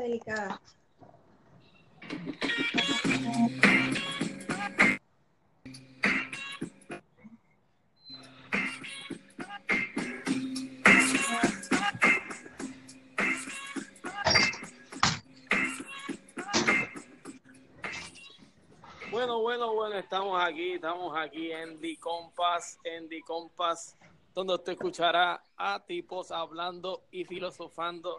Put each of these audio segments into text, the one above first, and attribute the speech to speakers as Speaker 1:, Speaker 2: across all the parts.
Speaker 1: delicada.
Speaker 2: Bueno, bueno, bueno, estamos aquí, estamos aquí en The Compass, en The Compass, donde usted escuchará a tipos hablando y filosofando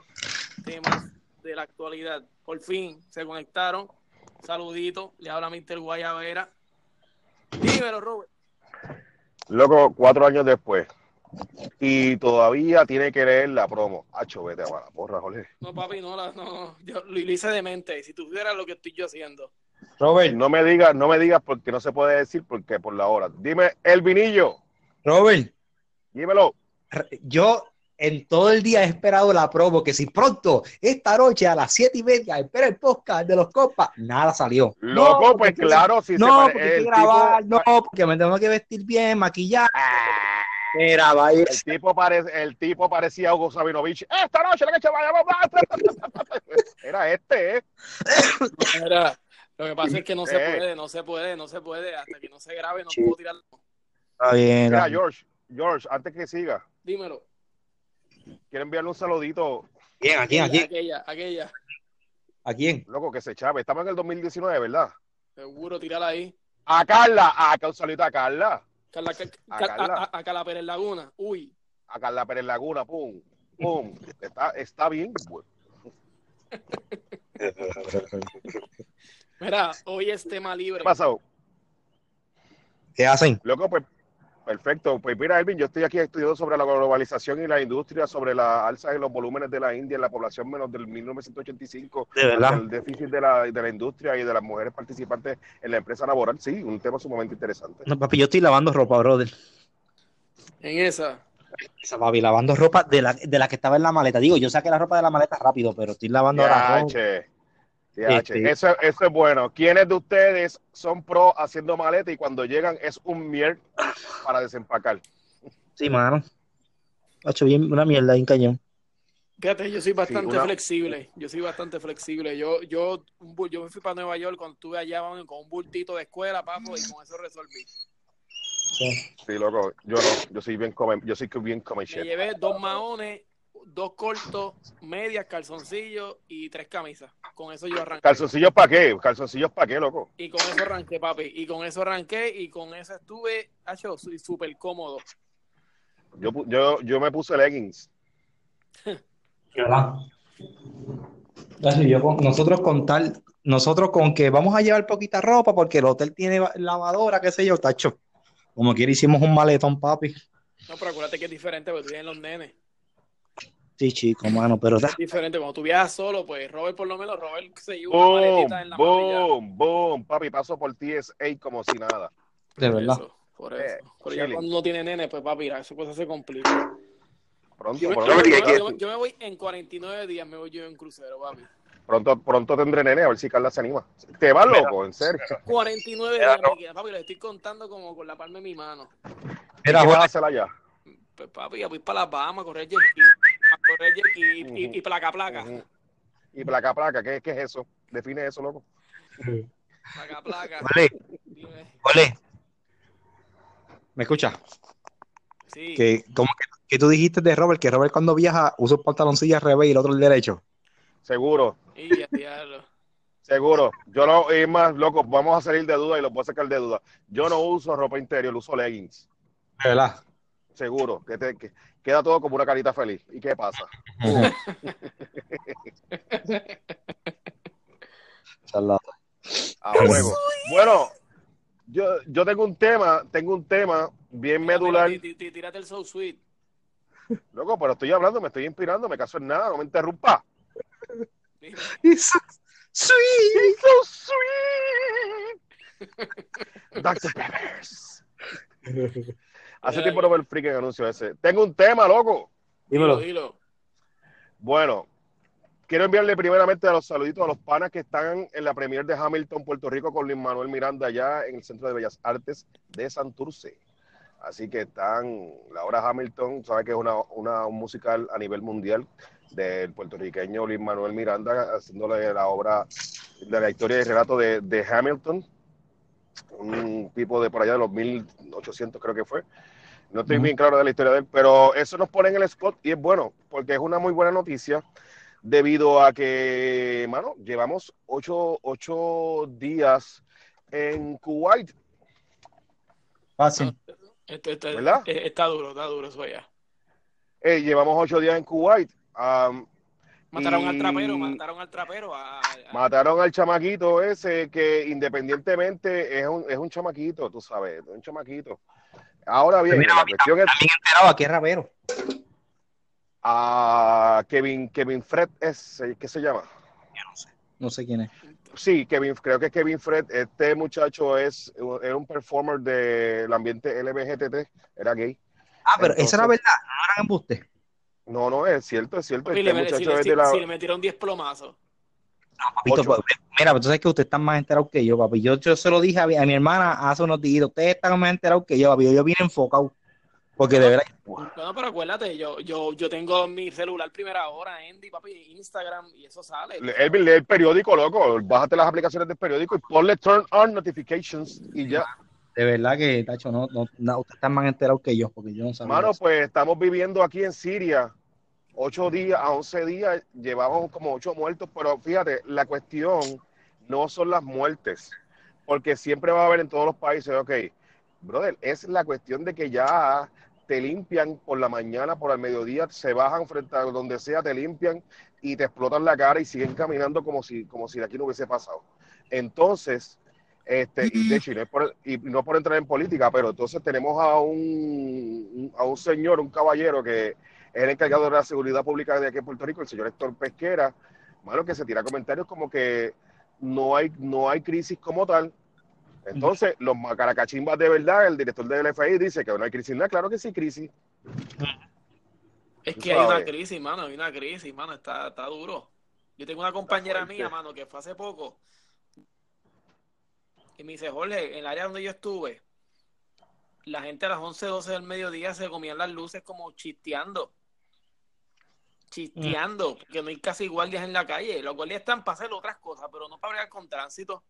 Speaker 2: temas de la actualidad. Por fin se conectaron. Saludito, le habla Mr. Guayavera. Dímelo, Robert.
Speaker 3: Loco, cuatro años después. Y todavía tiene que leer la promo. Hacho, vete a la porra, Jorge.
Speaker 2: No, papi, no, la- no, yo lo hice de mente. Si tú vieras lo que estoy yo haciendo.
Speaker 4: Robert,
Speaker 3: No me digas, no me digas porque no se puede decir porque por la hora. Dime, el vinillo,
Speaker 4: Robert,
Speaker 3: dímelo.
Speaker 4: yo en todo el día he esperado la promo, que si pronto, esta noche a las siete y media, espera el podcast de los copas, nada salió.
Speaker 3: Loco,
Speaker 4: No,
Speaker 3: pues
Speaker 4: porque-
Speaker 3: claro, si
Speaker 4: No,
Speaker 3: se
Speaker 4: porque hay que
Speaker 3: el,
Speaker 4: grabar,
Speaker 3: tipo,
Speaker 4: no, porque me tengo que vestir bien, maquillar. Mira, vaya.
Speaker 3: el tipo parece, el tipo parecía Hugo Sabinovich. Esta noche la que se vaya. Era este, ¿eh?
Speaker 2: Mira, lo que pasa es que no se
Speaker 3: Eh.
Speaker 2: puede, no se puede, no se puede. Hasta que no se grabe, no puedo tirar.
Speaker 4: Está bien.
Speaker 3: Mira,
Speaker 4: está bien.
Speaker 3: George, George, antes que siga,
Speaker 2: Dímelo.
Speaker 3: Quiero enviarle un saludito,
Speaker 4: Bien, ¿a quién? ¿A quién?
Speaker 2: Aquella, aquella.
Speaker 4: ¿A quién?
Speaker 3: loco, que se chave. Estamos en el 2019, ¿verdad?
Speaker 2: Seguro, tirala ahí.
Speaker 3: A Carla, a un saludito a Carla,
Speaker 2: Carla, Car-
Speaker 3: A
Speaker 2: Car-
Speaker 3: Carla.
Speaker 2: a, a- a Carla Pérez Laguna. Uy.
Speaker 3: a Carla Pérez Laguna, pum, pum. Está, está bien, güey.
Speaker 2: Mira, hoy es tema libre.
Speaker 3: ¿Qué pasó?
Speaker 4: ¿Qué hacen?
Speaker 3: Loco, pues perfecto. Pues mira, Elvin, yo estoy aquí estudiando sobre la globalización y la industria, sobre la alza en los volúmenes de la India en la población menos del 1985,
Speaker 4: De verdad.
Speaker 3: el déficit de la, de la industria y de las mujeres participantes en la empresa laboral. Sí, un tema sumamente interesante.
Speaker 4: No, papi, yo estoy lavando ropa, brother.
Speaker 2: En esa.
Speaker 4: Esa, papi, lavando ropa de la, de la que estaba en la maleta. Digo, yo saqué la ropa de la maleta rápido, pero estoy lavando ahora ropa.
Speaker 3: Yache, yache.
Speaker 4: Este-
Speaker 3: Eso, eso es bueno. ¿Quiénes de ustedes son pro haciendo maleta y cuando llegan es un mier para desempacar?
Speaker 4: Sí, mano. Ha hecho bien una mierda, bien cañón.
Speaker 2: Fíjate, yo soy bastante
Speaker 3: una-
Speaker 2: flexible. Yo soy bastante flexible. Yo, yo, un yo me fui para Nueva York cuando estuve allá mano, con un bultito de escuela, papo, y con eso resolví.
Speaker 3: Sí, loco, yo no, yo soy bien come, yo soy bien come
Speaker 2: Me
Speaker 3: shit.
Speaker 2: llevé dos maones, dos cortos, medias, calzoncillos y tres camisas. Con eso yo arranqué.
Speaker 3: ¿Calzoncillos para qué? ¿Calzoncillos para qué, loco?
Speaker 2: Y con eso arranqué, papi. Y con eso arranqué y con eso estuve, hecho, súper cómodo.
Speaker 3: Yo, yo, yo me puse leggings.
Speaker 4: ¿Verdad? Yo con- nosotros con tal, nosotros con que vamos a llevar poquita ropa porque el hotel tiene lavadora, qué sé yo, tacho. Como quiera hicimos un maletón, papi.
Speaker 2: No, pero acuérdate que es diferente porque tú tienes los nenes.
Speaker 4: Sí, chico, mano, pero
Speaker 2: Es diferente. Cuando tú viajas solo, pues Robert, por lo menos, Robert se lleva una
Speaker 3: Boom,
Speaker 2: maletita en la mano
Speaker 3: boom, boom. Papi, paso por TSA como si nada.
Speaker 4: de
Speaker 2: Por
Speaker 4: verdad.
Speaker 2: eso, por
Speaker 3: Eh,
Speaker 2: eso. Pero ya cuando uno tiene nene, pues papi, mira, esa cosa se complica.
Speaker 3: Pronto,
Speaker 2: Yo me,
Speaker 3: pronto,
Speaker 2: yo me-
Speaker 3: pronto,
Speaker 2: yo- yo me voy en 49 días, me voy yo en crucero, papi.
Speaker 3: pronto, pronto tendré nene, a ver si Carla se anima. ¿Te vas, loco? ¿En serio?
Speaker 2: 49
Speaker 4: Mira,
Speaker 2: días
Speaker 4: no.
Speaker 2: me papi, los estoy contando como con la palma de mi mano.
Speaker 4: Mira,
Speaker 3: ¿Qué vas a hacer allá?
Speaker 2: Pues papi, ya voy para las Bahamas a correr jet y, y- y placa placa.
Speaker 3: Y placa, placa, ¿qué, ¿qué es eso? Define eso, loco.
Speaker 2: Placa placa.
Speaker 4: Jorge. ¿Me escuchas?
Speaker 2: Sí.
Speaker 4: Que, como que, que tú dijiste de Robert, que Robert cuando viaja usa un pantaloncillo al revés y el otro al derecho.
Speaker 3: Seguro,
Speaker 2: Y ya, diablo.
Speaker 3: seguro. Yo no, es más, loco, vamos a salir de duda y lo puedo sacar de duda. Yo no uso ropa interior, uso leggings.
Speaker 4: De verdad.
Speaker 3: Seguro, que, te, que queda todo como una carita feliz. ¿Y qué pasa? A juego. Bueno, yo, yo tengo un tema, tengo un tema bien medular.
Speaker 2: Tírate el so sweet.
Speaker 3: Loco, pero estoy hablando, me estoy inspirando, me caso en nada, no me interrumpa.
Speaker 2: Dime.
Speaker 4: It's so sweet.
Speaker 3: It's so sweet. Dr. Peppers. Hace tiempo no veo el freaking anuncio ese. Tengo un tema, loco.
Speaker 2: Dilo, dilo.
Speaker 3: Bueno, quiero enviarle primeramente a los saluditos a los panas que están en la premier de Hamilton, Puerto Rico, con Luis Manuel Miranda, allá en el Centro de Bellas Artes de Santurce. Así que están, la hora Hamilton, sabe que es una, una- un musical a nivel mundial del puertorriqueño Luis Manuel Miranda, haciéndole la obra de la historia y relato de, de Hamilton, un tipo de por allá de los 1800 creo que fue. No estoy bien claro de la historia de él, pero eso nos pone en el spot y es bueno, porque es una muy buena noticia debido a que, mano, llevamos ocho, ocho días en Kuwait,
Speaker 4: Fácil.
Speaker 2: Esto- esto-
Speaker 3: ¿Verdad?
Speaker 2: eh, está duro, está duro eso ya.
Speaker 3: Eh, llevamos ocho días en Kuwait. Am,
Speaker 2: Mataron al trapero, mataron al trapero. a- a-
Speaker 3: mataron al chamaquito ese que independientemente es un, es un chamaquito, tú sabes, es un chamaquito. Ahora bien,
Speaker 4: Mira,
Speaker 3: la cuestión es
Speaker 4: También enterado aquí es rapero.
Speaker 3: a Kevin, Kevin Fred, es, ¿qué se llama?
Speaker 4: Yo no sé. No sé quién es.
Speaker 3: Sí, Kevin, creo que Kevin Fred, este muchacho es, era un performer del ambiente LBGTT, era gay.
Speaker 4: Ah, pero
Speaker 3: Entonces-
Speaker 4: esa era verdad, no eran embustes.
Speaker 3: No, no, es cierto, es cierto.
Speaker 2: Papi,
Speaker 3: Este
Speaker 2: le- si,
Speaker 3: muchacho
Speaker 2: le,
Speaker 3: es
Speaker 2: si-
Speaker 3: de la...
Speaker 2: si le metieron 10 plomazos.
Speaker 4: Papito,
Speaker 3: Ocho.
Speaker 4: pues, mira, pues tú sabes que usted está más enterado que yo, papi. Yo, yo se lo dije a mi, a mi hermana hace unos días. Ustedes están más enterados que yo, papi. Yo, vine enfocado. Porque de verdad,
Speaker 2: Bueno, pero acuérdate, yo, yo, yo tengo mi celular primera hora, Andy, papi, Instagram, y eso sale.
Speaker 3: Elvin, lee el periódico, loco. Bájate las aplicaciones del periódico y ponle turn on notifications y ya.
Speaker 4: de verdad que, Tacho, no, no, no, ustedes están más enterados que yo, porque yo no sabía.
Speaker 3: Mano,
Speaker 4: eso.
Speaker 3: pues estamos viviendo aquí en Siria. Ocho días a once días, llevamos como ocho muertos, pero fíjate, la cuestión no son las muertes, porque siempre va a haber en todos los países, ok, brother, es la cuestión de que ya te limpian por la mañana, por el mediodía, se bajan frente a donde sea, te limpian y te explotan la cara y siguen caminando como si, como si de aquí no hubiese pasado. Entonces, este, y de hecho, y no, es por, y no por entrar en política, pero entonces tenemos a un, a un señor, un caballero que es el encargado de la seguridad pública de aquí en Puerto Rico, el señor Héctor Pesquera, malo que se tira comentarios como que no hay, no hay crisis como tal. Entonces, los macaracachimbas de verdad, el director del FI dice que no hay crisis. nada claro que sí, crisis.
Speaker 2: Es que hay una crisis, mano, hay una crisis, mano, está, está duro. Yo tengo una compañera mía, mano, que fue hace poco. Y me dice, Jorge, en el área donde yo estuve, la gente a las 11, 12 del mediodía se comían las luces como chisteando. Chisteando, porque no hay casi guardias en la calle. Los guardias están para hacer otras cosas, pero no para bregar con tránsito.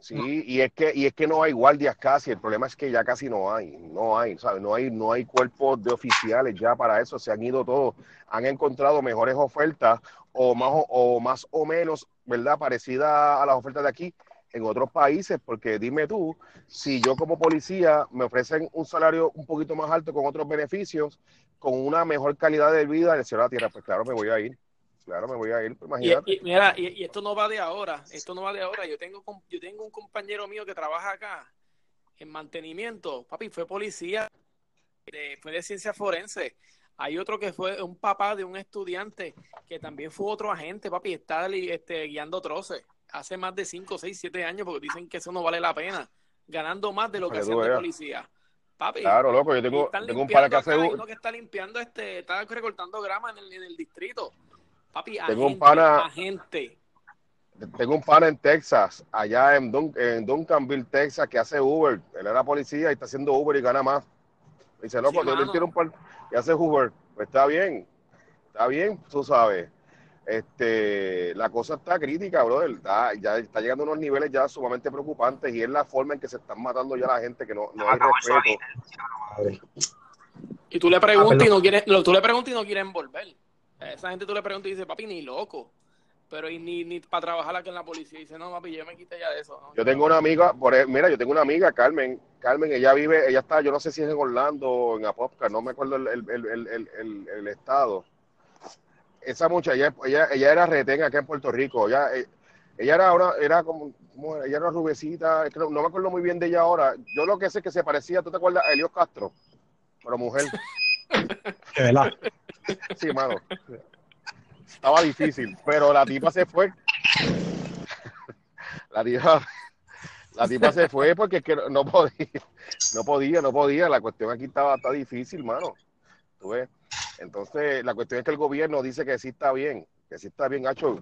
Speaker 3: Sí, y es que y es que no hay guardias casi, el problema es que ya casi no hay, no hay, ¿sabes? No hay no hay cuerpos de oficiales ya para eso, se han ido todos, han encontrado mejores ofertas o más o, o más o menos, ¿verdad? Parecida a las ofertas de aquí en otros países, porque dime tú, si yo como policía me ofrecen un salario un poquito más alto con otros beneficios, con una mejor calidad de vida en el cielo de la tierra, pues claro, me voy a ir. Claro, me voy a ir, pues
Speaker 2: Y,
Speaker 3: imagínate.
Speaker 2: y mira, y, y esto no va de ahora, esto no va de ahora. Yo tengo, yo tengo un compañero mío que trabaja acá en mantenimiento. Papi, fue policía, de- fue de ciencia forense. Hay otro que fue un papá de un estudiante que también fue otro agente, papi, está este, guiando troces. Hace más de 5, 6, 7 años porque dicen que eso no vale la pena. Ganando más de lo que
Speaker 3: Para que
Speaker 2: de
Speaker 3: veas.
Speaker 2: policía. Papi,
Speaker 3: Claro, loco, yo tengo, tengo un par que hace un-
Speaker 2: uno que está limpiando este, está recortando grama en el, en el distrito. Papi,
Speaker 3: Tengo un
Speaker 2: agente,
Speaker 3: pana-
Speaker 2: agente.
Speaker 3: Tengo un pana en Texas, allá en, Dun- en Duncanville, Texas, que hace Uber. Él era policía y está haciendo Uber y gana más. Dice, loco,
Speaker 2: Sí,
Speaker 3: yo tiene un par y hace Uber. Pues está bien, está bien, tú sabes. Este, la cosa está crítica, brother. Está- ya está llegando a unos niveles ya sumamente preocupantes y es la forma en que se están matando ya la gente, que no, no hay respeto.
Speaker 2: Y tú le preguntas
Speaker 4: Ah,
Speaker 2: y no quieres, lo- tú le preguntas y no quieren volver. A esa gente tú le preguntas y dice, papi, ni loco. Pero y ni, ni para trabajar aquí en la policía. Y dice, no, papi, yo me quité ya de eso. ¿no?
Speaker 3: Yo tengo una amiga, por, e- mira, yo tengo una amiga, Carmen. Carmen, ella vive, ella está, yo no sé si es en Orlando o en Apopka, no me acuerdo el, el, el, el, el- el- el estado. Esa muchacha, ella, ella, ella era retén acá en Puerto Rico. Ella, eh, ella era una, era como, ella era rubecita, no, me acuerdo muy bien de ella ahora. Yo lo que sé es que se parecía, ¿tú te acuerdas? A Elios Castro, pero mujer.
Speaker 4: De verdad.
Speaker 3: Sí, mano. Estaba difícil, pero la tipa se fue. La tipa, la tipa se fue porque es que no- no podía, no podía, no podía. La cuestión aquí estaba, está difícil, mano. ¿Tú ves? Entonces, la cuestión es que el gobierno dice que sí está bien, que sí está bien, Hacho.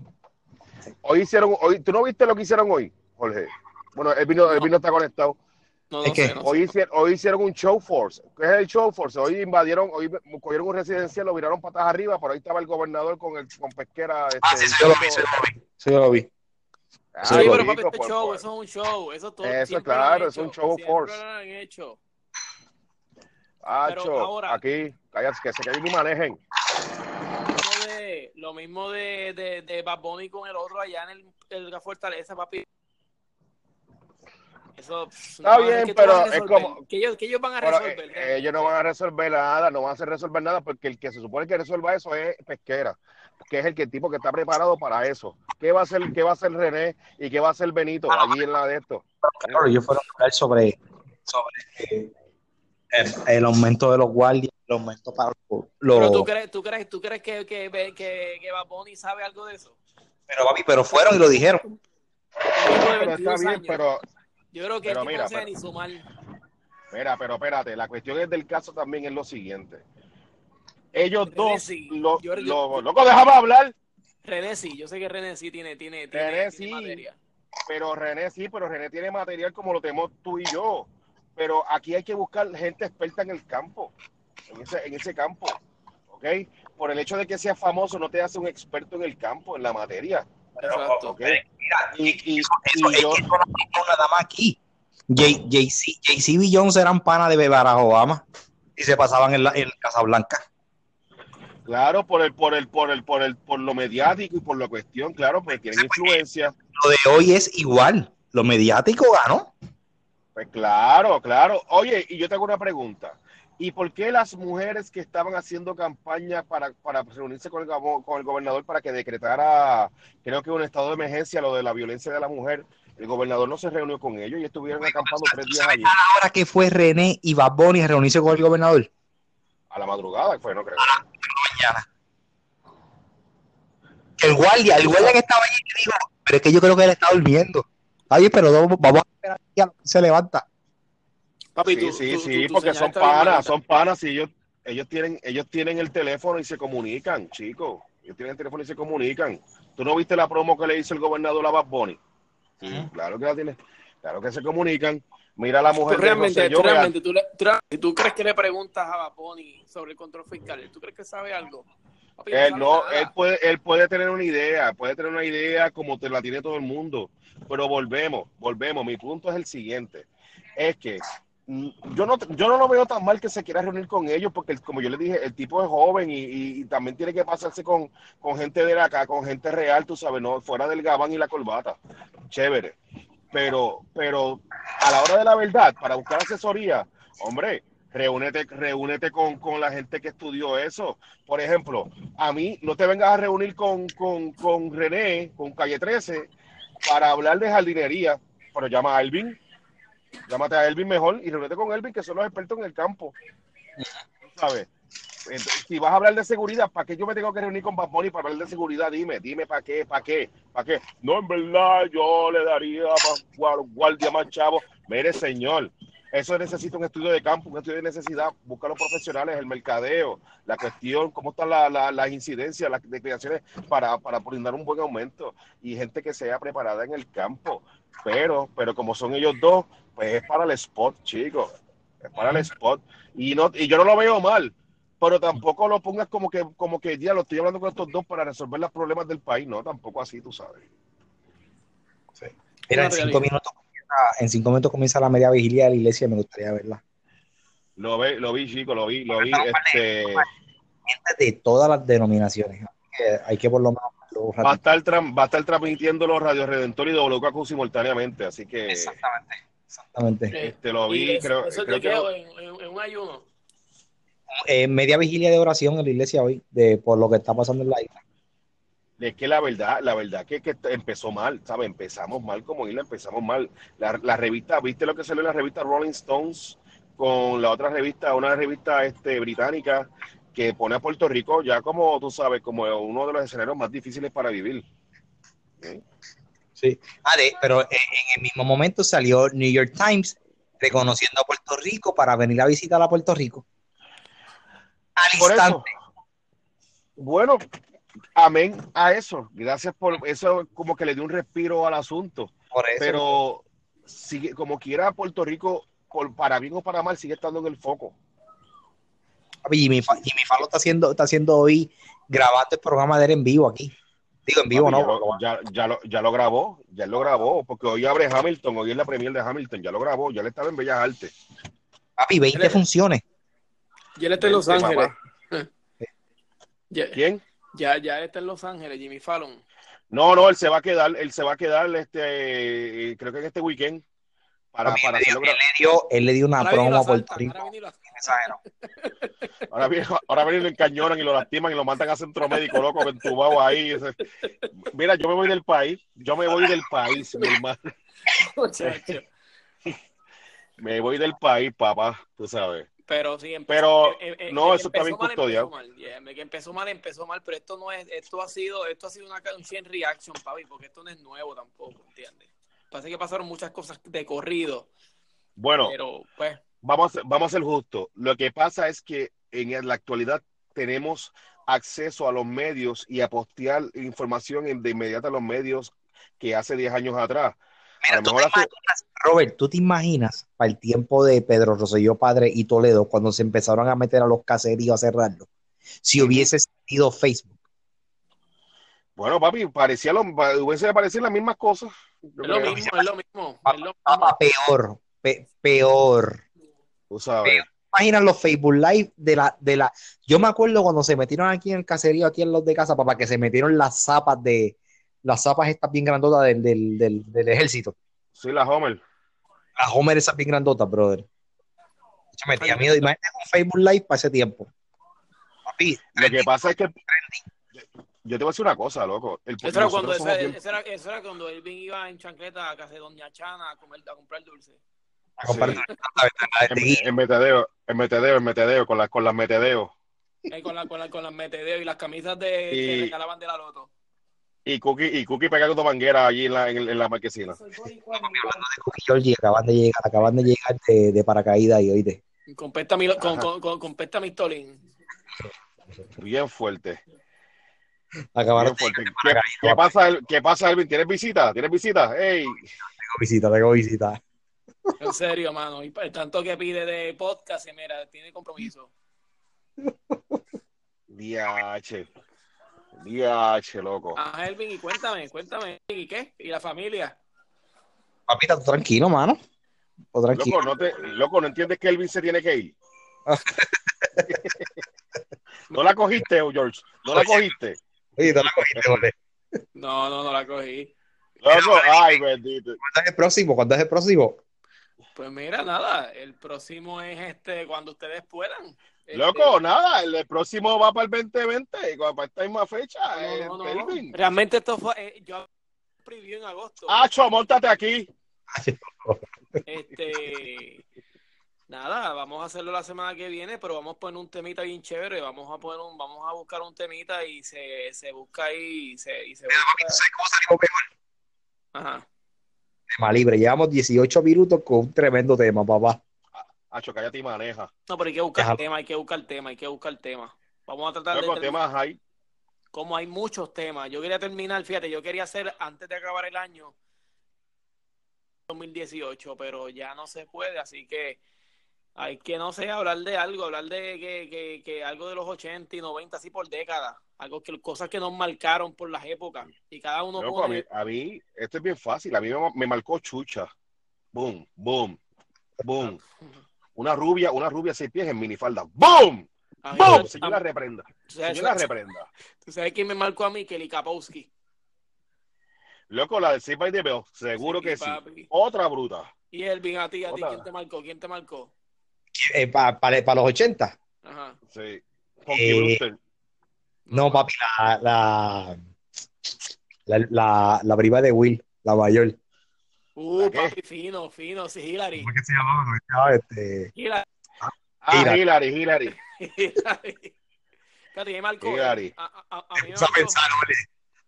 Speaker 3: Hoy hicieron, hoy, ¿tú no viste lo que hicieron hoy, Jorge? Bueno, él vino, él vino está conectado.
Speaker 2: No,
Speaker 4: Es
Speaker 2: no
Speaker 4: que
Speaker 2: sé, no
Speaker 3: Hoy hicieron, hoy hicieron un show force. ¿Qué es el show force? Hoy invadieron, hoy cogieron un residencial, lo viraron patas arriba, por ahí estaba el gobernador con el con pesquera. Este,
Speaker 4: Ah, sí, sí, yo lo vi, sí, yo lo vi. Sí, yo lo vi.
Speaker 3: Ah,
Speaker 2: Sí, pero papi, este
Speaker 3: por-
Speaker 2: show,
Speaker 3: por-
Speaker 2: eso es un show. Eso, todo,
Speaker 3: Eso, claro,
Speaker 2: han
Speaker 3: es un
Speaker 2: hecho,
Speaker 3: show force.
Speaker 2: lo han hecho.
Speaker 3: Acho,
Speaker 2: pero ahora-
Speaker 3: aquí, cállate, que se callen y manejen.
Speaker 2: Lo mismo de, lo mismo de, de, de Bad Bunny con el otro allá en el, el la fortaleza, papi. Eso
Speaker 3: Está
Speaker 2: no,
Speaker 3: bien,
Speaker 2: que
Speaker 3: pero es como-
Speaker 2: que ellos, que ellos van a resolver.
Speaker 3: eh,
Speaker 2: ¿eh?
Speaker 3: ellos no van a resolver nada, no van a hacer resolver nada, porque el que se supone que resuelva eso es pesquera, que es el que el tipo que está preparado para eso. ¿Qué va a hacer, qué va a hacer René y qué va a hacer Benito allí en la de esto?
Speaker 4: Claro, ellos fueron a hablar sobre, sobre eh, el, el aumento de los guardias, el aumento para los...
Speaker 2: pero tú crees, tú crees, tú crees que, que, que, que Bad Bunny sabe algo de eso.
Speaker 4: Pero papi, pero fueron y lo dijeron.
Speaker 3: Pero está
Speaker 2: 22
Speaker 3: bien,
Speaker 2: años.
Speaker 3: pero
Speaker 2: Yo creo que
Speaker 3: pero mira,
Speaker 2: no
Speaker 3: pero-
Speaker 2: ni sumar.
Speaker 3: Mira, pero espérate, la cuestión es del caso también es lo siguiente. Ellos
Speaker 2: René,
Speaker 3: dos,
Speaker 2: sí.
Speaker 3: lo,
Speaker 2: Yo- yo-
Speaker 3: lo- loco, déjame hablar.
Speaker 2: René sí, yo sé que René sí tiene, tiene, tiene,
Speaker 3: René
Speaker 2: tiene
Speaker 3: sí.
Speaker 2: materia.
Speaker 3: Pero René sí, pero René tiene material como lo tenemos tú y yo. Pero aquí hay que buscar gente experta en el campo, en ese, en ese campo. ¿Ok? Por el hecho de que sea famoso no te hace un experto en el campo, en la materia.
Speaker 2: Exacto.
Speaker 3: ¿Ok?
Speaker 4: Mira,
Speaker 3: Y, y,
Speaker 4: eso,
Speaker 3: y
Speaker 4: eso es
Speaker 3: yo,
Speaker 4: que no nada más aquí. Jay-Z y Jones eran pana de Barack Obama y se pasaban en, la, en Casablanca.
Speaker 3: claro, por el, por el, por el, por el, por lo mediático y por la cuestión, claro, porque tienen influencia.
Speaker 4: Lo de hoy es igual. Lo mediático ganó.
Speaker 3: Pues claro, claro. Oye, y yo te hago una pregunta. ¿Y por qué las mujeres que estaban haciendo campaña para, para reunirse con el, con el gobernador para que decretara, creo que un estado de emergencia, lo de la violencia de la mujer, el gobernador no se reunió con ellos y estuvieron acampando tres días allí
Speaker 4: Ahora que fue René y Bad Bunny a reunirse con el gobernador.
Speaker 3: a la madrugada, fue, no creo.
Speaker 4: Mañana. Que el guardia, el guardia que estaba allí le dijo, pero es que yo creo que él está durmiendo. Ay, pero vamos vamos a se levanta.
Speaker 2: Papi,
Speaker 3: Sí,
Speaker 2: tú-
Speaker 3: sí,
Speaker 2: tú-
Speaker 3: sí,
Speaker 2: tú-
Speaker 3: porque son panas, son panas y ellos, ellos tienen, ellos tienen el teléfono y se comunican, chicos. Ellos tienen el teléfono y se comunican. ¿Tú no viste la promo que le hizo el gobernador a Bad Bunny? Sí, claro que la tiene. Claro que se comunican. Mira a la mujer
Speaker 2: Tú
Speaker 3: de
Speaker 2: realmente, tú
Speaker 3: vea-
Speaker 2: realmente, tú, le- tú realmente- ¿tú crees que le preguntas a Bad Bunny sobre el control fiscal? ¿Tú crees que sabe algo?
Speaker 3: Él no,
Speaker 2: nada.
Speaker 3: él puede, él puede tener una idea, puede tener una idea como te la tiene todo el mundo. Pero volvemos, volvemos. Mi punto es el siguiente: es que mm, yo no, yo no lo veo tan mal que se quiera reunir con ellos, porque el- como yo les dije, el tipo es joven y, y- y también tiene que pasarse con, con gente de acá, con gente real, tú sabes, no fuera del gabán y la corbata. Chévere. Pero, pero a la hora de la verdad, para buscar asesoría, hombre, reúnete, reúnete con, con la gente que estudió eso. Por ejemplo, a mí no te vengas a reunir con, con, con René, con Calle 13, para hablar de jardinería, pero llama a Elvin, llámate a Elvin mejor y reúnete con Elvin, que son los expertos en el campo. ¿Sabes? Si vas a hablar de seguridad, ¿para qué yo me tengo que reunir con Bad Bunny para hablar de seguridad? Dime, dime para qué, para qué, para qué. No, en verdad, yo le daría más guar- guardia más chavo. Mire, señor, eso necesita un estudio de campo, un estudio de necesidad. Busca a los profesionales, el mercadeo, la cuestión, cómo están la- la- las incidencias, las declaraciones para, para brindar un buen aumento y gente que sea preparada en el campo. Pero, pero como son ellos dos, pues es para el spot, chicos. Es para el spot. Y, no, y yo no lo veo mal, pero tampoco lo pongas como que, como que ya lo estoy hablando con estos dos para resolver los problemas del país. No, tampoco así, tú sabes.
Speaker 4: Mira,
Speaker 2: Una
Speaker 4: en cinco, minutos, en cinco minutos comienza la media vigilia de la iglesia, me gustaría verla.
Speaker 3: Lo, ve, lo vi, chico, lo vi, lo vi. Este,
Speaker 4: de todas las denominaciones. Así que hay que por lo menos
Speaker 3: va, a estar, tran- va a estar transmitiendo los Radio Redentor y WKQ simultáneamente, así que
Speaker 4: Exactamente. Exactamente.
Speaker 3: este, lo
Speaker 2: ¿Y
Speaker 3: vi,
Speaker 2: eso,
Speaker 3: creo,
Speaker 2: eso
Speaker 3: creo que lo-
Speaker 2: en un ayuno?
Speaker 4: Eh, media vigilia de oración en la iglesia hoy, de por lo que está pasando en la isla.
Speaker 3: Es que la verdad, la verdad que, que empezó mal, ¿sabes? Empezamos mal como isla, empezamos mal. La, la revista, ¿viste lo que salió en la revista Rolling Stones con la otra revista, una revista este, británica que pone a Puerto Rico ya como, tú sabes, como uno de los escenarios más difíciles para vivir?
Speaker 4: Sí. Ah, de- pero en, en el mismo momento salió New York Times reconociendo a Puerto Rico para venir a visitar a Puerto Rico. Al
Speaker 3: Por eso,
Speaker 4: instante.
Speaker 3: bueno, amén a eso. Gracias por eso, como que le dio un respiro al asunto.
Speaker 4: Por eso.
Speaker 3: Pero sigue, como quiera, Puerto Rico por, para bien o para mal, sigue estando en el foco.
Speaker 4: Jimmy, Jimmy Fallon está haciendo, está haciendo hoy grabando el programa de él en vivo aquí. Digo, en vivo
Speaker 3: Papi,
Speaker 4: no.
Speaker 3: Ya, lo- ya, ya lo, ya lo grabó, ya lo grabó, porque hoy abre Hamilton, hoy es la premier de Hamilton, ya lo grabó, ya le estaba en Bellas Artes.
Speaker 4: Papi, 20 funciones.
Speaker 2: Ya él está en Los Ángeles.
Speaker 3: ¿Quién?
Speaker 2: Ya, ya está en Los Ángeles, Jimmy Fallon.
Speaker 3: No, no, él se va a quedar, él se va a quedar, este, creo que en este weekend, para, para
Speaker 4: él, le dio,
Speaker 3: hacerlo
Speaker 4: él le dio- él le dio una
Speaker 2: Ahora
Speaker 4: promo a Puerto Rico.
Speaker 2: ahora viene y lo asaltan.
Speaker 4: Exagerado.
Speaker 3: Ahora viene, lo encañonan y lo lastiman y lo mandan a centro médico, loco, entubado ahí. Mira, yo me voy del país, yo me voy del país, mi hermano. Me voy del país, papá, tú sabes.
Speaker 2: Pero sí, empezó,
Speaker 3: Pero,
Speaker 2: eh, eh,
Speaker 3: no, eso está bien
Speaker 2: mal,
Speaker 3: custodiado.
Speaker 2: Empezó mal, yeah, que empezó mal, empezó mal, pero esto no es, esto ha sido, esto ha sido una un chain reaction, papi, porque esto no es nuevo tampoco, ¿entiendes? Parece que pasaron muchas cosas de corrido,
Speaker 3: Bueno,
Speaker 2: pero pues,
Speaker 3: vamos, vamos a ser justos. Lo que pasa es que en la actualidad tenemos acceso a los medios y a postear información de inmediato a los medios que hace 10 años atrás. A
Speaker 4: Mira, ¿tú te imaginas, Robert, ¿tú te imaginas para el tiempo de Pedro Rosselló Padre y Toledo cuando se empezaron a meter a los caseríos a cerrarlo? Si hubiese sido Facebook.
Speaker 3: Bueno, papi, parecía lo, hubiese parecido las mismas cosas.
Speaker 2: Es lo mismo, es lo mismo, es lo
Speaker 4: Papá, peor, pe- peor.
Speaker 3: Tú sabes.
Speaker 4: Imaginas los Facebook Live de la, de la. Yo me acuerdo cuando se metieron aquí en el caserío, aquí en los de casa, papá, que se metieron las zapas de. Las zapas estas bien grandotas del, del, del, del ejército.
Speaker 3: Sí, la Homer.
Speaker 4: Las Homer esas bien grandotas, brother. Yo me metía miedo. Imagínate un Facebook Live para ese tiempo. Papi,
Speaker 3: Lo que pasa es que yo te voy a decir una cosa, loco. El,
Speaker 2: Eso era, cuando, ese-
Speaker 3: bien-
Speaker 2: eso, era, eso era cuando Elvin iba en chancleta a casa de Doña Chana a, comer, a comprar dulce.
Speaker 4: a comprar
Speaker 3: Sí.
Speaker 4: la
Speaker 3: en,
Speaker 4: de
Speaker 3: en metedeo, en metedeo, en metedeo, con las con las metedeos.
Speaker 2: Eh, con, la, con, la, con las metedeos y las camisas de, que
Speaker 3: Y-
Speaker 2: regalaban de la loto.
Speaker 3: Y Cookie, y Cookie pegando manguera allí en la, en, en la marquesina.
Speaker 4: Cookie Georgie acaban de llegar, acaban de llegar de, de paracaídas y oíste.
Speaker 2: Con Pesta, Milo- con,
Speaker 3: Ajá.
Speaker 2: con, con, con Pesta Mistolín.
Speaker 3: Bien fuerte.
Speaker 4: Acabaron
Speaker 3: Bien fuerte. ¿Qué, pasa, El- ¿Qué pasa, Elvin? ¿Tienes visita? ¿Tienes visita? ¡Ey!
Speaker 4: Tengo visita, tengo visita.
Speaker 2: En serio, mano. Y pa- tanto que pide de podcast, mira, tiene compromiso.
Speaker 3: DH. DH, loco.
Speaker 2: Ah, Elvin, y cuéntame, cuéntame. ¿Y qué? ¿Y la familia?
Speaker 4: Papita, tú tranquilo, mano. Tú tranquilo.
Speaker 3: Loco, no te, loco, ¿no entiendes que Elvin se tiene que ir? ¿No la cogiste, George? ¿No la cogiste?
Speaker 4: Oye, tú la cogiste, vale.
Speaker 2: No, no, no la cogí.
Speaker 3: Loco, ay, bendito.
Speaker 4: ¿Cuándo es el próximo? ¿Cuándo es el próximo?
Speaker 2: Pues mira, nada, el próximo es este cuando ustedes puedan. Este,
Speaker 3: Loco, nada, el, el próximo va para el 2020, para esta misma fecha.
Speaker 2: no, no, no,
Speaker 3: eh.
Speaker 2: Realmente esto fue, eh, yo preview en agosto.
Speaker 3: Acho, montate aquí.
Speaker 2: Este, nada, vamos a hacerlo la semana que viene, pero vamos a poner un temita bien chévere, vamos a poner un, vamos a buscar un temita y se, se busca ahí y se, y se busca-
Speaker 4: ¿Sabes cómo salimos mejor?
Speaker 2: Ajá.
Speaker 4: Tema libre. Llevamos 18 minutos con un tremendo tema, papá.
Speaker 3: Acho, cállate y maneja.
Speaker 2: No, pero hay que buscar
Speaker 4: Déjalo.
Speaker 2: tema, hay que buscar tema, hay que buscar tema. Vamos a tratar
Speaker 3: Loco,
Speaker 2: de
Speaker 3: temas hay.
Speaker 2: como hay muchos temas. Yo quería terminar, fíjate, yo quería hacer antes de acabar el año 2018, pero ya no se puede, así que hay que, no sé, hablar de algo, hablar de que, que, que algo de los 80 y 90, así por décadas, algo que cosas que nos marcaron por las épocas y cada uno
Speaker 3: Loco, a
Speaker 2: pone,
Speaker 3: mí, a mí, esto es bien fácil. A mí me, me marcó chucha. Boom, boom, boom. Una rubia, una rubia seis pies en minifalda. ¡Boom! ¡Boom! Señora reprenda.
Speaker 2: tú sabes-
Speaker 3: Señora reprenda.
Speaker 2: ¿Tú sabes quién me marcó a mí? Kelly Kapowski.
Speaker 3: Loco, la de Save by the Bell. Seguro
Speaker 2: Sí,
Speaker 3: que sí. Otra bruta.
Speaker 2: Y Elvin, a ti, a ti. ¿quién te marcó? ¿Quién te marcó?
Speaker 4: para Eh, los 80.
Speaker 2: Ajá.
Speaker 3: Sí.
Speaker 4: Eh. No, papi, la, la, la, la, la prima de Will, la mayor.
Speaker 2: Uh, papi, fino, fino, sí, Hillary.
Speaker 4: ¿Cómo es que se llamaba? ¿Cómo se llamaba? Este,
Speaker 2: Hillary.
Speaker 3: Ah,
Speaker 4: Hillary.
Speaker 3: Hillary, Hillary.
Speaker 2: Hillary. Me marcó.
Speaker 3: Hillary.
Speaker 2: A, a- a- a mí me
Speaker 4: puse a pensar, Ole.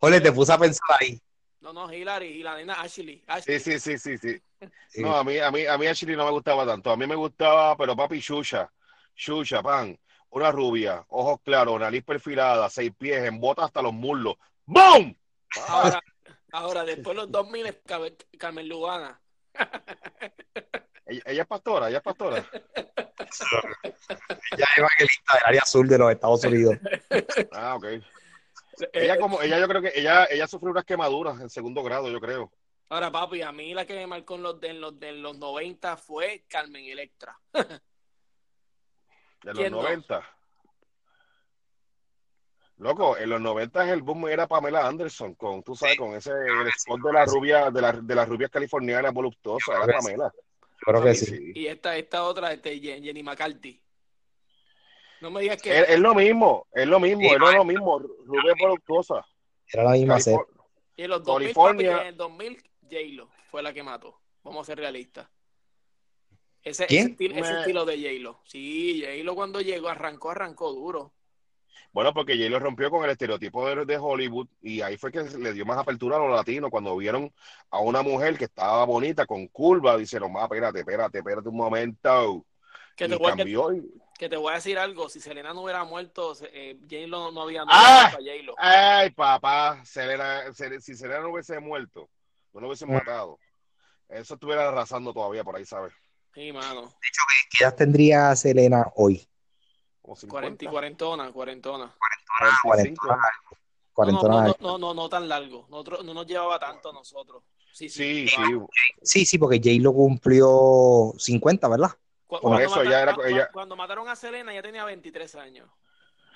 Speaker 4: Ole, te puse a pensar ahí.
Speaker 2: No, no, Hillary y la nena Ashley.
Speaker 3: Sí,
Speaker 2: Ashley.
Speaker 3: sí, sí, sí, sí.
Speaker 4: Sí.
Speaker 3: No, a mí, a mí, a mí Ashley no me gustaba tanto. A mí me gustaba, pero papi, Shusha. Shusha, pan. Una rubia, ojos claros, nariz perfilada, seis pies, en botas hasta los muslos. ¡Boom!
Speaker 2: Ahora, ahora, después de los 2000 es Car- Carmen Lugana.
Speaker 3: Ella, ella es pastora, ella es pastora.
Speaker 4: Ya es evangelista del área sur de los Estados Unidos.
Speaker 3: Ah, ok.
Speaker 2: Eh,
Speaker 3: Ella como, ella yo creo que ella, ella sufrió unas quemaduras en segundo grado, yo creo.
Speaker 2: Ahora, papi, a mí la que me marcó en los, en los, en los 90 fue Carmen Electra.
Speaker 3: De los
Speaker 2: ¿Quién no?
Speaker 3: 90. Loco, en los 90 el boom era Pamela Anderson, con, tú sabes, con ese el spot de la rubia, de la, de las rubias californianas voluptuosas, era. Pamela.
Speaker 4: Creo que
Speaker 3: Sí.
Speaker 2: Y esta, esta otra, este, Jen- Jenny McCarthy. No me digas que.
Speaker 3: Es, es lo mismo, es lo mismo,
Speaker 4: Sí,
Speaker 3: es lo mismo, rubia voluptuosa.
Speaker 4: Era la misma serie.
Speaker 3: Califor-
Speaker 2: y en los 2000,
Speaker 3: California.
Speaker 2: papi, en el 2000, J-Lo fue la que mató. Vamos a ser realistas. Ese,
Speaker 4: ¿Quién?
Speaker 2: ese, estilo, ese
Speaker 3: Me-
Speaker 2: estilo de J-Lo. Sí, J-Lo cuando llegó, arrancó, arrancó duro.
Speaker 3: Bueno, porque J lo rompió con el estereotipo de, de Hollywood y ahí fue que le dio más apertura a los latinos cuando vieron a una mujer que estaba bonita, con curva, dijeron, más, espérate, espérate, espérate un momento.
Speaker 2: Que te,
Speaker 3: y
Speaker 2: voy, que,
Speaker 3: cambió y-
Speaker 2: que te voy a decir algo. Si Selena no hubiera muerto, eh, J-Lo no había
Speaker 3: ¡Ah!
Speaker 2: para J-Lo.
Speaker 3: Ay, papá, Selena, Sel- si Selena no hubiese muerto, no lo hubiesen
Speaker 4: Mm.
Speaker 3: matado. Eso estuviera arrasando todavía por ahí, ¿sabes?
Speaker 2: Sí, mano.
Speaker 4: ¿Qué edad tendría Selena hoy?
Speaker 3: Como
Speaker 2: 40 y
Speaker 3: 50,
Speaker 2: cuarentona, cuarentona.
Speaker 3: 45.
Speaker 2: No, no,
Speaker 4: Cuarentona.
Speaker 2: no, no, no, no tan largo. Nosotros, no nos llevaba tanto a nosotros. Sí, sí.
Speaker 3: Sí, sí.
Speaker 4: Sí, sí, porque Jay lo cumplió 50, ¿verdad?
Speaker 2: Cu- cuando
Speaker 3: eso
Speaker 2: mata-
Speaker 3: ella era- ella-
Speaker 2: Cuando mataron a Selena, ella tenía 23 años.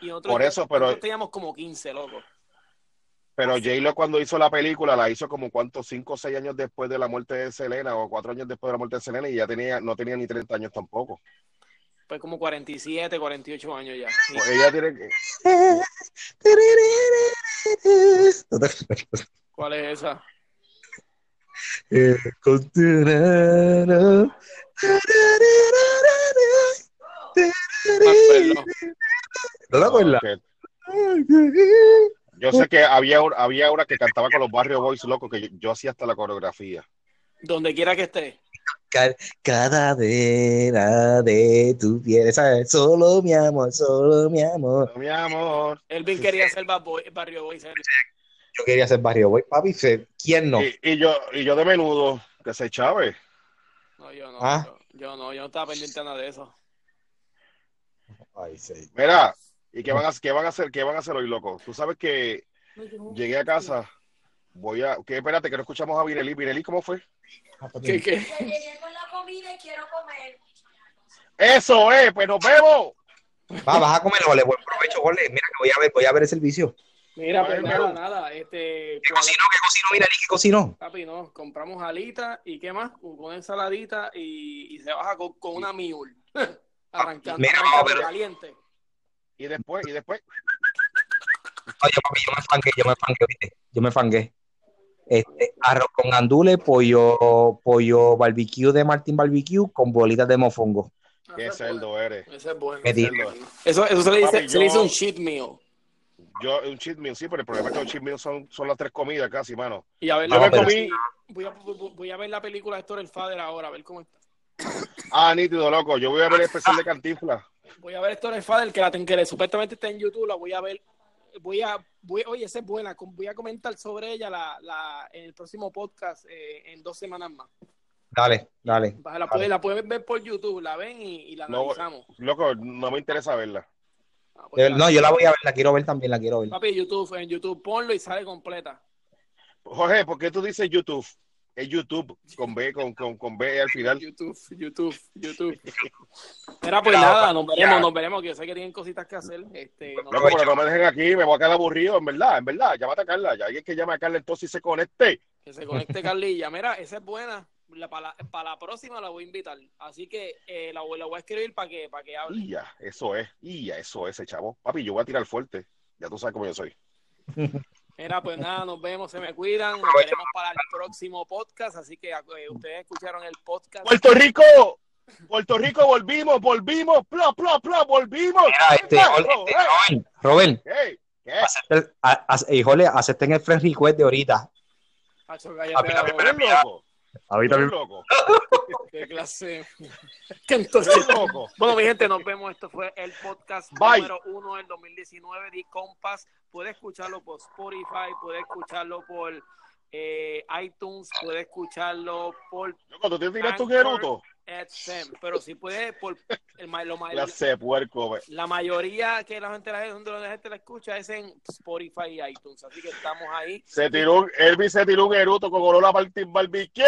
Speaker 2: Y nosotros,
Speaker 3: Por eso, pero-
Speaker 2: nosotros teníamos como 15, loco.
Speaker 3: Pero J-Lo cuando hizo la película la hizo como cuántos, cinco o seis años después de la muerte de Selena o cuatro años después de la muerte de Selena y ya tenía, no tenía ni 30 años tampoco.
Speaker 2: Pues como 47, 48 años ya.
Speaker 3: Pues ella tiene que...
Speaker 2: ¿Cuál es esa?
Speaker 4: Eh,
Speaker 3: yo sé que había, había una que cantaba con los Barrio Boys locos que yo, yo hacía hasta la coreografía.
Speaker 2: Donde quiera que esté.
Speaker 4: Ca- Cadadera de tu piel. Esa es solo mi amor, solo mi amor.
Speaker 3: Mi amor.
Speaker 2: Elvin quería ser Barrio Boy. ¿sabes?
Speaker 4: Yo quería ser barrio boy, papi. ¿Quién no?
Speaker 3: Y, y yo y yo de menudo, que se chave.
Speaker 2: No, yo no.
Speaker 4: Ah.
Speaker 2: Yo, yo no, yo no estaba pendiente de nada de eso.
Speaker 4: Ay, sí.
Speaker 3: Mira, ¿y qué van a, qué van a hacer? ¿Qué van a hacer hoy, loco? Tú sabes que llegué a casa, voy a... Que espérate, que no escuchamos a Virelí. Virelí, ¿cómo fue?
Speaker 2: ¿Qué, qué?
Speaker 1: Ya llegué con la comida y quiero comer.
Speaker 3: ¡Eso es! ¡Pues nos vemos!
Speaker 4: Va, vas a comer, Ole, buen provecho, Ole. Mira que voy a ver, voy a ver el servicio.
Speaker 2: Mira, pues nada, nada. Este,
Speaker 4: ¿Qué cocinó? ¿Qué cocinó? Mira, ¿qué cocinó?
Speaker 2: Papi, no, compramos alitas y qué más, con ensaladita y, y se baja con, con una miul. Arrancando,
Speaker 4: Mira,
Speaker 2: arrancando
Speaker 4: pero-
Speaker 2: caliente.
Speaker 3: Y después, y después...
Speaker 4: Oye, papi, yo me fangué, yo me fangué, ¿viste? Yo me fangué. Este, arroz con andule, pollo, pollo barbecue de Martín Barbecue con bolitas de mofongo.
Speaker 3: ¡Qué
Speaker 2: Ese es
Speaker 3: cerdo eres!
Speaker 2: Ese es bueno. Eso, eso se le dice,
Speaker 3: Papi,
Speaker 2: se le dice
Speaker 3: yo-
Speaker 2: un cheat meal.
Speaker 3: Yo, un cheat meal, sí, pero el problema es que los cheat meals son, son las tres comidas casi, mano.
Speaker 2: Y a ver,
Speaker 3: Yo
Speaker 2: la
Speaker 3: me comí...
Speaker 2: voy, a, voy a ver la película de Héctor el Father ahora, a ver cómo está.
Speaker 3: Ah, nítido, loco. Yo voy a ver el especial de Cantinflas.
Speaker 2: Voy a ver Héctor el Father, que la que le- supuestamente está en YouTube, la voy a ver. Voy a, voy, oye, esa es buena. Voy a comentar sobre ella la, la, en el próximo podcast eh, en dos semanas más.
Speaker 4: Dale, dale.
Speaker 2: La pueden, la pueden ver por YouTube, la ven y, y la
Speaker 3: No,
Speaker 2: analizamos.
Speaker 3: Loco, no me interesa verla.
Speaker 2: Ah, pues
Speaker 4: No, yo la voy a ver, la quiero ver también, la quiero ver.
Speaker 2: Papi, YouTube, en YouTube ponlo y sale completa.
Speaker 3: Jorge, ¿por qué tú dices YouTube? Es YouTube, con B, con, con, con B al final.
Speaker 2: YouTube, YouTube, YouTube. Mira, pues nada, nos
Speaker 3: ya.
Speaker 2: veremos, nos veremos, que yo sé que tienen cositas que hacer. Este,
Speaker 3: Loco, pero no me dejen aquí, me voy a quedar aburrido, en verdad, en verdad. Llámate a Carla, ya alguien que llame a Carla entonces y se conecte.
Speaker 2: Que se conecte Carlilla. Mira, esa es buena. La, para, la, para la próxima la voy a invitar. Así que eh, la, voy- la voy a escribir para que, para que hable.
Speaker 3: Y ya, eso es, y ya, eso es, chavo. Papi, yo voy a tirar fuerte. Ya tú sabes cómo yo soy.
Speaker 2: Mira, pues nada, nos vemos, se me cuidan. Nos veremos para el próximo podcast. Así que eh, ustedes escucharon el podcast.
Speaker 3: ¡Puerto Rico! ¡Puerto Rico, volvimos, volvimos! ¡Pla, pla, pla, volvimos!
Speaker 4: Mira, este,
Speaker 3: ¡Pla,
Speaker 4: Ole,
Speaker 3: pla,
Speaker 4: este,
Speaker 3: eh!
Speaker 4: Robert,
Speaker 3: ¿Qué? ¿Qué?
Speaker 4: acepta el- a- a- híjole, acepten el friend request de ahorita.
Speaker 2: Hacho, cállate
Speaker 4: Papi, Ahorita
Speaker 3: ¿Tú eres
Speaker 4: mismo.
Speaker 3: loco?
Speaker 2: Qué clase.
Speaker 3: ¿Tú
Speaker 2: Que entonces.
Speaker 3: loco?
Speaker 2: Bueno, mi gente, nos vemos. Esto fue el podcast
Speaker 3: Bye.
Speaker 2: número uno del 2019 de Compass. Puede escucharlo por Spotify, puede escucharlo por eh, iTunes, puede escucharlo por
Speaker 3: Loco, ¿tú un eruto?
Speaker 2: AdSense, pero si puede, por el, lo ma-
Speaker 3: Clase de puerco, ve.
Speaker 2: la mayoría que la gente la, donde la gente la escucha es en Spotify y iTunes, así que estamos ahí.
Speaker 3: Se tiró, Elvis se tiró un eruto con olor a Barbecue.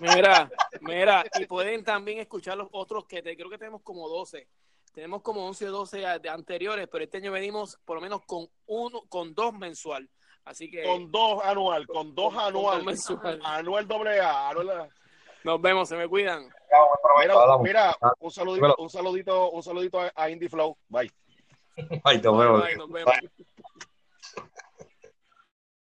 Speaker 2: Mira, mira, y pueden también escuchar los otros que te, creo que tenemos como 12. Tenemos como 11 o 12 a- de anteriores, pero este año venimos por lo menos con uno, con dos mensual. Así que
Speaker 3: Con dos anual, con dos
Speaker 2: con
Speaker 3: anual.
Speaker 2: dos mensual.
Speaker 3: Anual doble A. anual-
Speaker 2: Nos vemos, se me cuidan.
Speaker 3: Mira, mira, un saludito, un saludito, un saludito a, Indie Flow. Bye.
Speaker 2: Bye,
Speaker 4: veo.
Speaker 2: bye, nos vemos.